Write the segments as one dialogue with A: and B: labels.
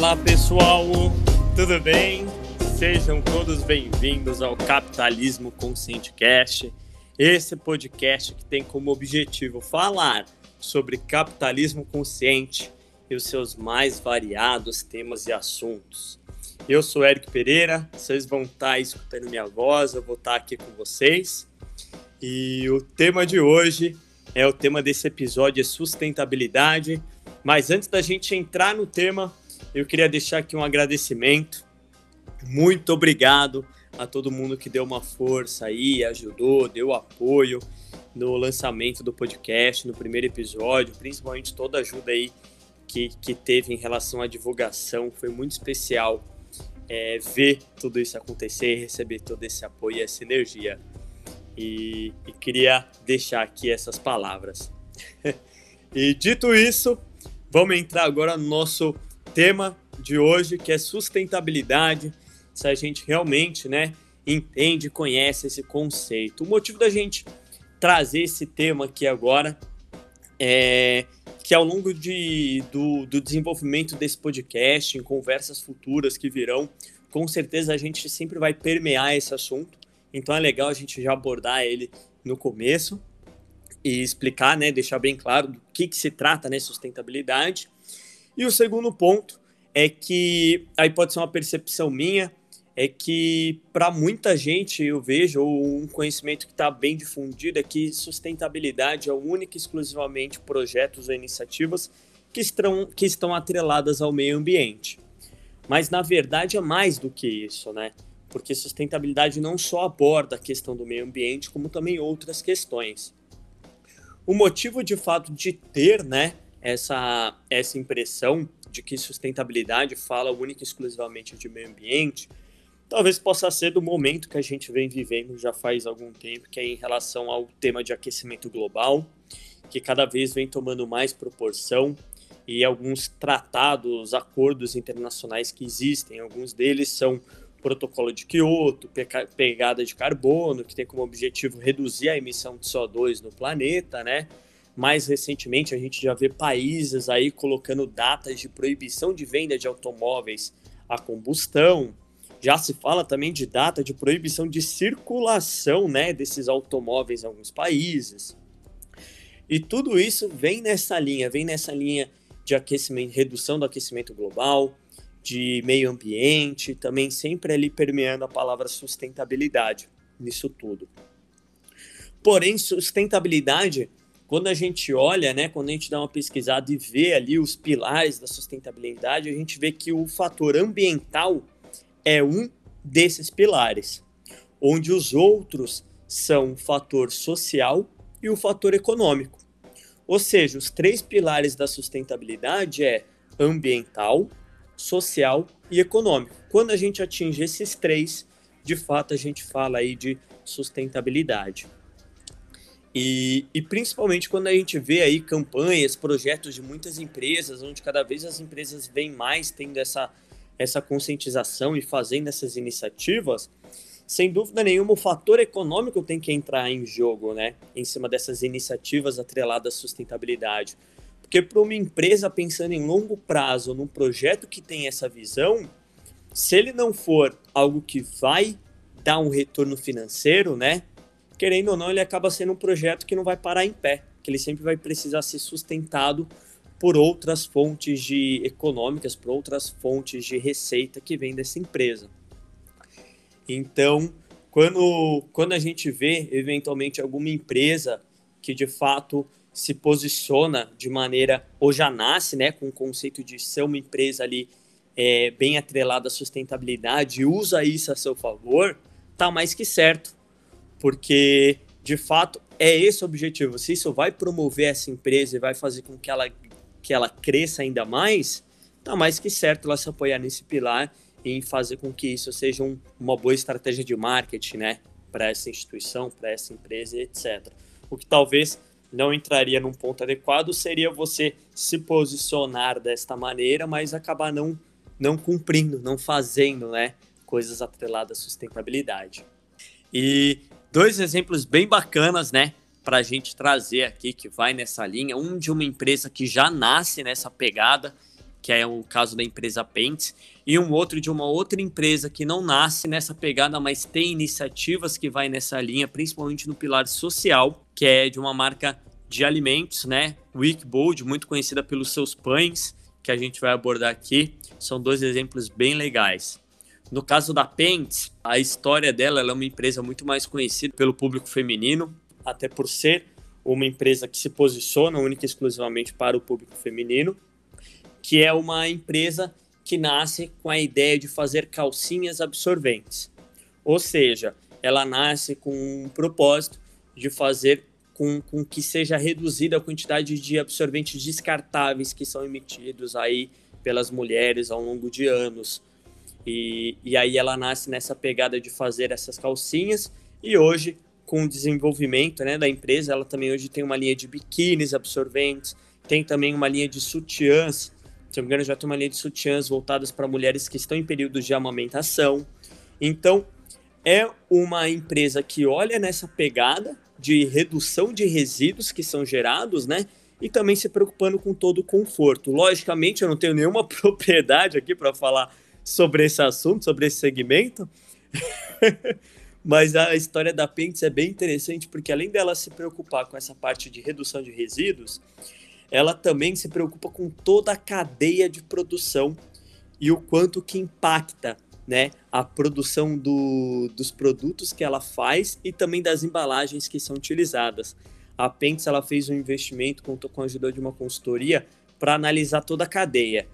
A: Fala pessoal, tudo bem? Sejam todos bem-vindos ao Capitalismo Consciente Cast, esse podcast que tem como objetivo falar sobre capitalismo consciente e os seus mais variados temas e assuntos. Eu sou Eric Pereira, vocês vão estar escutando minha voz, eu vou estar aqui com vocês. E o tema de hoje é o tema desse episódio é sustentabilidade. Mas antes da gente entrar no tema, eu queria deixar aqui um agradecimento. Muito obrigado a todo mundo que deu uma força aí, ajudou, deu apoio no lançamento do podcast, no primeiro episódio, principalmente toda a ajuda aí que, que teve em relação à divulgação. Foi muito especial é, ver tudo isso acontecer, receber todo esse apoio e essa energia. E, e queria deixar aqui essas palavras. e dito isso, vamos entrar agora no nosso tema de hoje, que é sustentabilidade. Se a gente realmente, né, entende, conhece esse conceito. O motivo da gente trazer esse tema aqui agora é que ao longo de, do, do desenvolvimento desse podcast, em conversas futuras que virão, com certeza a gente sempre vai permear esse assunto. Então é legal a gente já abordar ele no começo e explicar, né, deixar bem claro do que, que se trata, né, sustentabilidade. E o segundo ponto é que aí pode ser uma percepção minha, é que para muita gente eu vejo um conhecimento que está bem difundido é que sustentabilidade é única e exclusivamente projetos ou iniciativas que estão, que estão atreladas ao meio ambiente. Mas na verdade é mais do que isso, né? Porque sustentabilidade não só aborda a questão do meio ambiente, como também outras questões. O motivo de fato de ter, né, essa, essa impressão de que sustentabilidade fala única e exclusivamente de meio ambiente, talvez possa ser do momento que a gente vem vivendo já faz algum tempo, que é em relação ao tema de aquecimento global, que cada vez vem tomando mais proporção e alguns tratados, acordos internacionais que existem, alguns deles são protocolo de Kyoto, pegada de carbono, que tem como objetivo reduzir a emissão de CO2 no planeta, né? Mais recentemente, a gente já vê países aí colocando datas de proibição de venda de automóveis a combustão. Já se fala também de data de proibição de circulação né, desses automóveis em alguns países. E tudo isso vem nessa linha, vem nessa linha de aquecimento, redução do aquecimento global, de meio ambiente, também sempre ali permeando a palavra sustentabilidade nisso tudo. Porém, sustentabilidade quando a gente olha, né, quando a gente dá uma pesquisada e vê ali os pilares da sustentabilidade, a gente vê que o fator ambiental é um desses pilares, onde os outros são o fator social e o fator econômico. Ou seja, os três pilares da sustentabilidade é ambiental, social e econômico. Quando a gente atinge esses três, de fato a gente fala aí de sustentabilidade. E, e, principalmente quando a gente vê aí campanhas, projetos de muitas empresas, onde cada vez as empresas vêm mais tendo essa, essa conscientização e fazendo essas iniciativas, sem dúvida nenhuma o fator econômico tem que entrar em jogo, né? Em cima dessas iniciativas atreladas à sustentabilidade. Porque para uma empresa pensando em longo prazo, num projeto que tem essa visão, se ele não for algo que vai dar um retorno financeiro, né? Querendo ou não, ele acaba sendo um projeto que não vai parar em pé, que ele sempre vai precisar ser sustentado por outras fontes de econômicas, por outras fontes de receita que vem dessa empresa. Então, quando, quando a gente vê eventualmente alguma empresa que de fato se posiciona de maneira ou já nasce, né, com o conceito de ser uma empresa ali é, bem atrelada à sustentabilidade usa isso a seu favor, tá mais que certo porque de fato é esse o objetivo. Se isso vai promover essa empresa e vai fazer com que ela, que ela cresça ainda mais, tá mais que certo ela se apoiar nesse pilar e fazer com que isso seja um, uma boa estratégia de marketing, né, para essa instituição, para essa empresa, etc. O que talvez não entraria num ponto adequado seria você se posicionar desta maneira, mas acabar não não cumprindo, não fazendo, né, coisas atreladas à sustentabilidade. E dois exemplos bem bacanas, né? Para a gente trazer aqui, que vai nessa linha. Um de uma empresa que já nasce nessa pegada, que é o caso da empresa Pentes, e um outro de uma outra empresa que não nasce nessa pegada, mas tem iniciativas que vai nessa linha, principalmente no pilar social, que é de uma marca de alimentos, né? Wickbold, muito conhecida pelos seus pães, que a gente vai abordar aqui. São dois exemplos bem legais. No caso da Pentes, a história dela é uma empresa muito mais conhecida pelo público feminino, até por ser uma empresa que se posiciona única e exclusivamente para o público feminino que é uma empresa que nasce com a ideia de fazer calcinhas absorventes. Ou seja, ela nasce com um propósito de fazer com, com que seja reduzida a quantidade de absorventes descartáveis que são emitidos aí pelas mulheres ao longo de anos. E, e aí ela nasce nessa pegada de fazer essas calcinhas e hoje com o desenvolvimento né, da empresa, ela também hoje tem uma linha de biquínis absorventes, tem também uma linha de sutiãs se não me engano, já tem uma linha de sutiãs voltadas para mulheres que estão em período de amamentação. Então, é uma empresa que olha nessa pegada de redução de resíduos que são gerados, né? E também se preocupando com todo o conforto. Logicamente, eu não tenho nenhuma propriedade aqui para falar sobre esse assunto, sobre esse segmento. Mas a história da Pentes é bem interessante porque além dela se preocupar com essa parte de redução de resíduos, ela também se preocupa com toda a cadeia de produção e o quanto que impacta né, a produção do, dos produtos que ela faz e também das embalagens que são utilizadas. A Pentes ela fez um investimento, contou com a ajuda de uma consultoria para analisar toda a cadeia,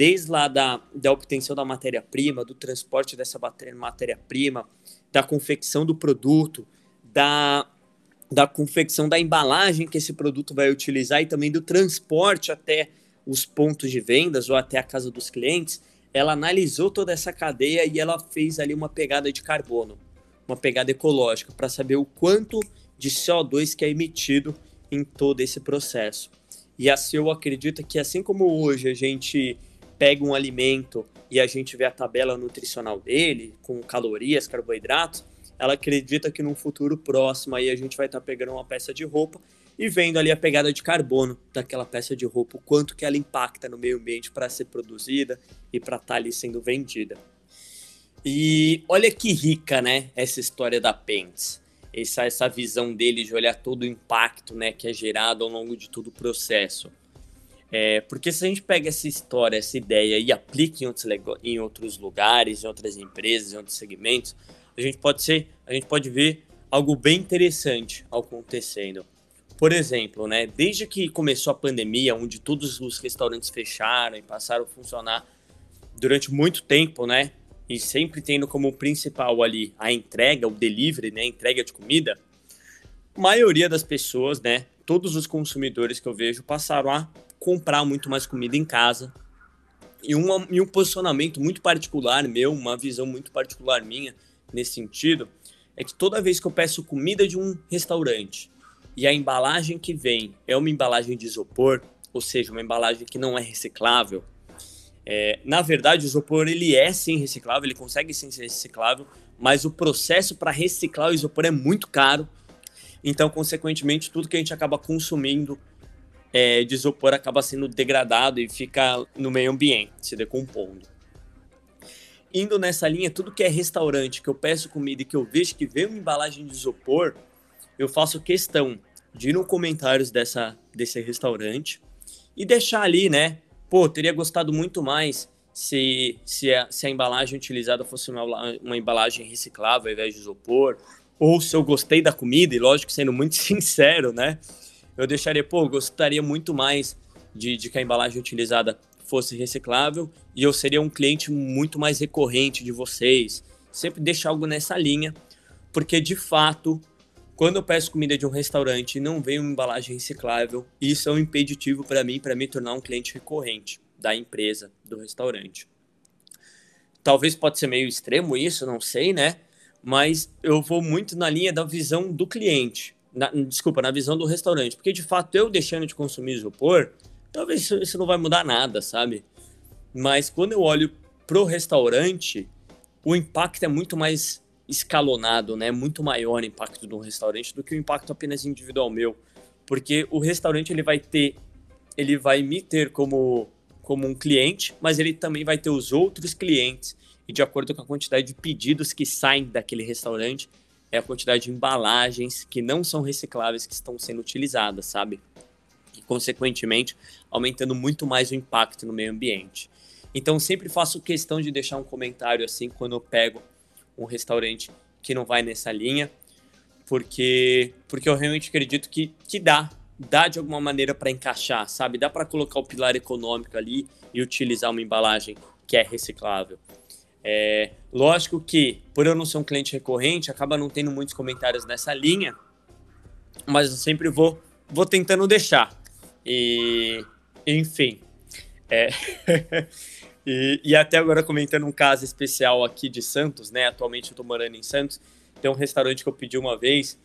A: desde lá da, da obtenção da matéria-prima, do transporte dessa matéria-prima, da confecção do produto, da da confecção da embalagem que esse produto vai utilizar e também do transporte até os pontos de vendas ou até a casa dos clientes, ela analisou toda essa cadeia e ela fez ali uma pegada de carbono, uma pegada ecológica, para saber o quanto de CO2 que é emitido em todo esse processo. E assim eu acredito que assim como hoje a gente pega um alimento e a gente vê a tabela nutricional dele, com calorias, carboidratos, ela acredita que num futuro próximo aí a gente vai estar tá pegando uma peça de roupa e vendo ali a pegada de carbono daquela peça de roupa, o quanto que ela impacta no meio ambiente para ser produzida e para estar tá ali sendo vendida. E olha que rica, né, essa história da Pence. Essa, essa visão dele de olhar todo o impacto né, que é gerado ao longo de todo o processo. É, porque se a gente pega essa história, essa ideia e aplica em outros, em outros lugares, em outras empresas, em outros segmentos, a gente pode ser, a gente pode ver algo bem interessante acontecendo. Por exemplo, né, desde que começou a pandemia, onde todos os restaurantes fecharam e passaram a funcionar durante muito tempo, né, e sempre tendo como principal ali a entrega, o delivery, né, a entrega de comida, a maioria das pessoas, né, todos os consumidores que eu vejo passaram a comprar muito mais comida em casa. E, uma, e um posicionamento muito particular meu, uma visão muito particular minha, nesse sentido é que toda vez que eu peço comida de um restaurante e a embalagem que vem é uma embalagem de isopor, ou seja, uma embalagem que não é reciclável, é, na verdade o isopor ele é sim reciclável, ele consegue sim ser reciclável, mas o processo para reciclar o isopor é muito caro, então consequentemente tudo que a gente acaba consumindo é, de isopor acaba sendo degradado e fica no meio ambiente, se decompondo indo nessa linha, tudo que é restaurante, que eu peço comida e que eu vejo que vem uma embalagem de isopor, eu faço questão de ir no comentários dessa, desse restaurante e deixar ali, né? Pô, teria gostado muito mais se, se, a, se a embalagem utilizada fosse uma, uma embalagem reciclável ao invés de isopor, ou se eu gostei da comida, e lógico, sendo muito sincero, né? Eu deixaria, pô, gostaria muito mais de, de que a embalagem utilizada fosse reciclável e eu seria um cliente muito mais recorrente de vocês. Sempre deixar algo nessa linha, porque de fato, quando eu peço comida de um restaurante e não vem uma embalagem reciclável, isso é um impeditivo para mim, para me tornar um cliente recorrente da empresa, do restaurante. Talvez pode ser meio extremo isso, não sei, né? Mas eu vou muito na linha da visão do cliente. Na, desculpa, na visão do restaurante. Porque de fato, eu deixando de consumir isopor, talvez isso, isso não vai mudar nada, sabe? Mas quando eu olho pro restaurante, o impacto é muito mais escalonado, né? Muito maior o impacto do restaurante do que o impacto apenas individual meu, porque o restaurante ele vai ter, ele vai me ter como como um cliente, mas ele também vai ter os outros clientes e de acordo com a quantidade de pedidos que saem daquele restaurante, é a quantidade de embalagens que não são recicláveis que estão sendo utilizadas, sabe? E, consequentemente, aumentando muito mais o impacto no meio ambiente. Então, sempre faço questão de deixar um comentário assim quando eu pego um restaurante que não vai nessa linha, porque, porque eu realmente acredito que, que dá, dá de alguma maneira para encaixar, sabe? Dá para colocar o pilar econômico ali e utilizar uma embalagem que é reciclável. É, lógico que, por eu não ser um cliente recorrente, acaba não tendo muitos comentários nessa linha, mas eu sempre vou, vou tentando deixar. E, enfim. É, e, e, até agora comentando um caso especial aqui de Santos, né? Atualmente eu tô morando em Santos. Tem um restaurante que eu pedi uma vez,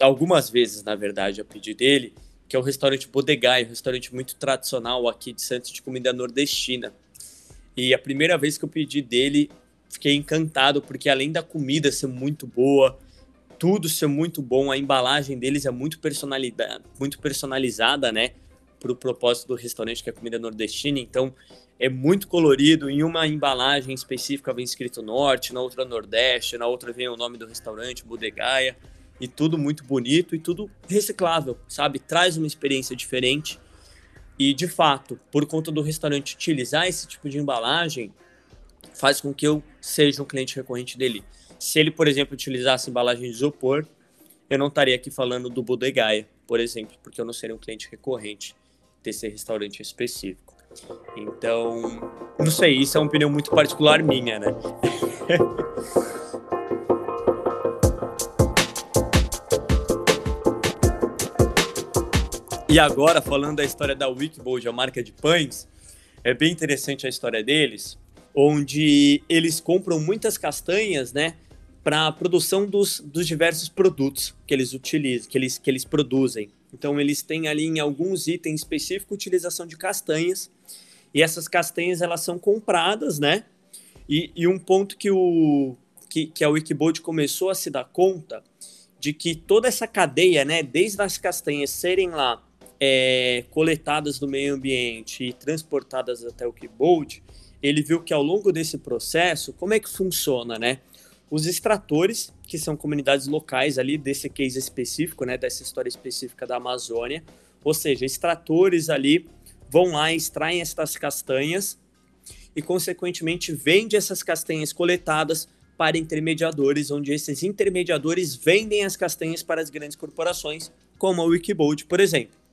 A: algumas vezes, na verdade, eu pedi dele, que é o restaurante Bodegai, um restaurante muito tradicional aqui de Santos de comida nordestina. E a primeira vez que eu pedi dele, fiquei encantado, porque além da comida ser muito boa, tudo ser muito bom, a embalagem deles é muito personalizada, muito personalizada, né? Para o propósito do restaurante, que é comida nordestina. Então, é muito colorido. Em uma embalagem específica vem escrito Norte, na outra Nordeste, na outra vem o nome do restaurante, Bodegaia. E tudo muito bonito e tudo reciclável, sabe? Traz uma experiência diferente e, de fato, por conta do restaurante utilizar esse tipo de embalagem, faz com que eu seja um cliente recorrente dele. Se ele, por exemplo, utilizasse embalagem de isopor, eu não estaria aqui falando do Bodegaia, por exemplo, porque eu não seria um cliente recorrente desse restaurante específico. Então, não sei, isso é uma opinião muito particular minha, né? E agora, falando da história da Wikibold, a marca de pães, é bem interessante a história deles, onde eles compram muitas castanhas, né, para a produção dos, dos diversos produtos que eles utilizam, que eles, que eles produzem. Então, eles têm ali em alguns itens específicos utilização de castanhas, e essas castanhas elas são compradas, né? E, e um ponto que, o, que, que a Wikibold começou a se dar conta de que toda essa cadeia, né, desde as castanhas serem lá é, coletadas do meio ambiente e transportadas até o Keyboard, ele viu que ao longo desse processo, como é que funciona, né? Os extratores, que são comunidades locais ali desse case específico, né, dessa história específica da Amazônia, ou seja, extratores ali vão lá, extraem essas castanhas e, consequentemente, vendem essas castanhas coletadas para intermediadores, onde esses intermediadores vendem as castanhas para as grandes corporações, como a Wikibold, por exemplo.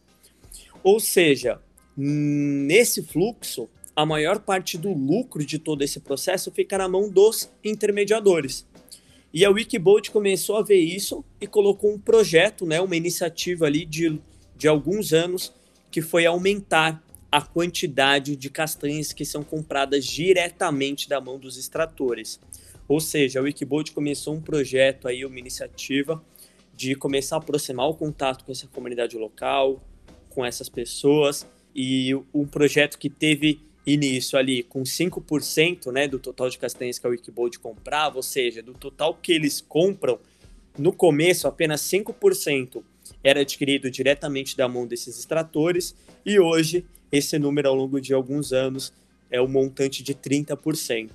A: Ou seja, nesse fluxo, a maior parte do lucro de todo esse processo fica na mão dos intermediadores. E a Wikibolt começou a ver isso e colocou um projeto, né, uma iniciativa ali de, de alguns anos, que foi aumentar a quantidade de castanhas que são compradas diretamente da mão dos extratores. Ou seja, a Wikibolt começou um projeto aí, uma iniciativa de começar a aproximar o contato com essa comunidade local, com essas pessoas e um projeto que teve início ali com 5% né, do total de castanhas que a Wikibold comprava, ou seja, do total que eles compram, no começo apenas 5% era adquirido diretamente da mão desses extratores e hoje esse número ao longo de alguns anos é um montante de 30%.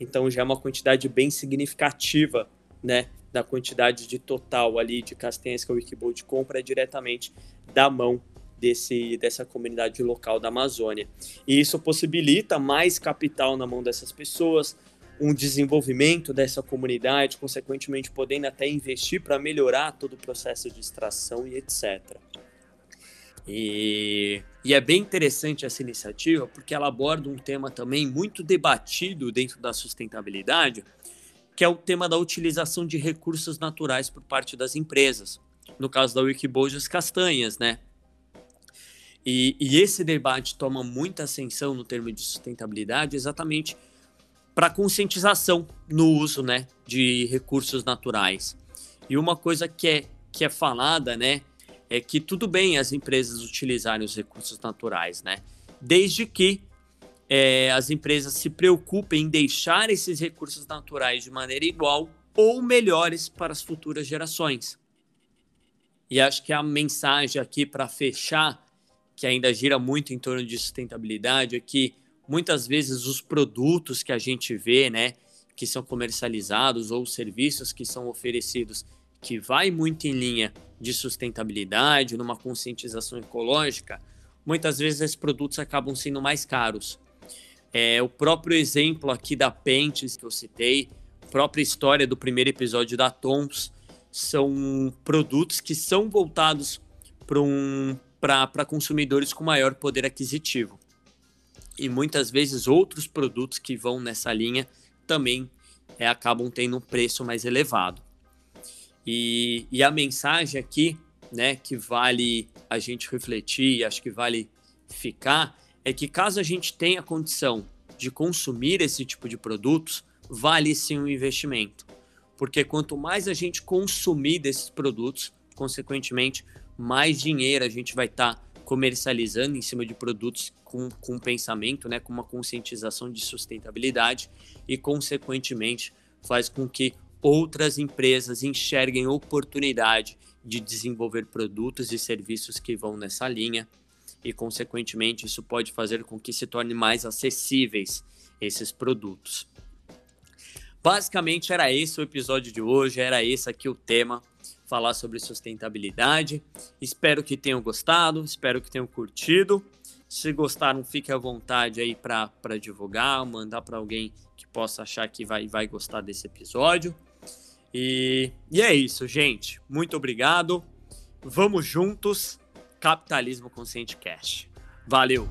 A: Então já é uma quantidade bem significativa, né, da quantidade de total ali de castanhas que a Wikibold compra diretamente da mão desse, dessa comunidade local da Amazônia. E isso possibilita mais capital na mão dessas pessoas, um desenvolvimento dessa comunidade, consequentemente podendo até investir para melhorar todo o processo de extração e etc. E, e, é bem interessante essa iniciativa porque ela aborda um tema também muito debatido dentro da sustentabilidade, que é o tema da utilização de recursos naturais por parte das empresas. No caso da Wikibold, as castanhas, né? E, e esse debate toma muita ascensão no termo de sustentabilidade exatamente para conscientização no uso né, de recursos naturais. E uma coisa que é, que é falada né, é que tudo bem as empresas utilizarem os recursos naturais, né, desde que é, as empresas se preocupem em deixar esses recursos naturais de maneira igual ou melhores para as futuras gerações. E acho que a mensagem aqui para fechar que ainda gira muito em torno de sustentabilidade é que muitas vezes os produtos que a gente vê, né, que são comercializados ou serviços que são oferecidos que vai muito em linha de sustentabilidade, numa conscientização ecológica, muitas vezes esses produtos acabam sendo mais caros. É, o próprio exemplo aqui da Pentes que eu citei, própria história do primeiro episódio da Tons, são produtos que são voltados para um, consumidores com maior poder aquisitivo. E muitas vezes outros produtos que vão nessa linha também é, acabam tendo um preço mais elevado. E, e a mensagem aqui, né, que vale a gente refletir, acho que vale ficar, é que caso a gente tenha condição de consumir esse tipo de produtos, vale sim um investimento. Porque quanto mais a gente consumir desses produtos, consequentemente, mais dinheiro a gente vai estar tá comercializando em cima de produtos com, com pensamento, né, com uma conscientização de sustentabilidade e, consequentemente, faz com que outras empresas enxerguem oportunidade de desenvolver produtos e serviços que vão nessa linha e, consequentemente, isso pode fazer com que se torne mais acessíveis esses produtos. Basicamente era esse o episódio de hoje, era esse aqui o tema, falar sobre sustentabilidade. Espero que tenham gostado, espero que tenham curtido. Se gostaram, fique à vontade aí para divulgar, mandar para alguém que possa achar que vai, vai gostar desse episódio. E, e é isso, gente. Muito obrigado. Vamos juntos. Capitalismo Consciente Cash. Valeu!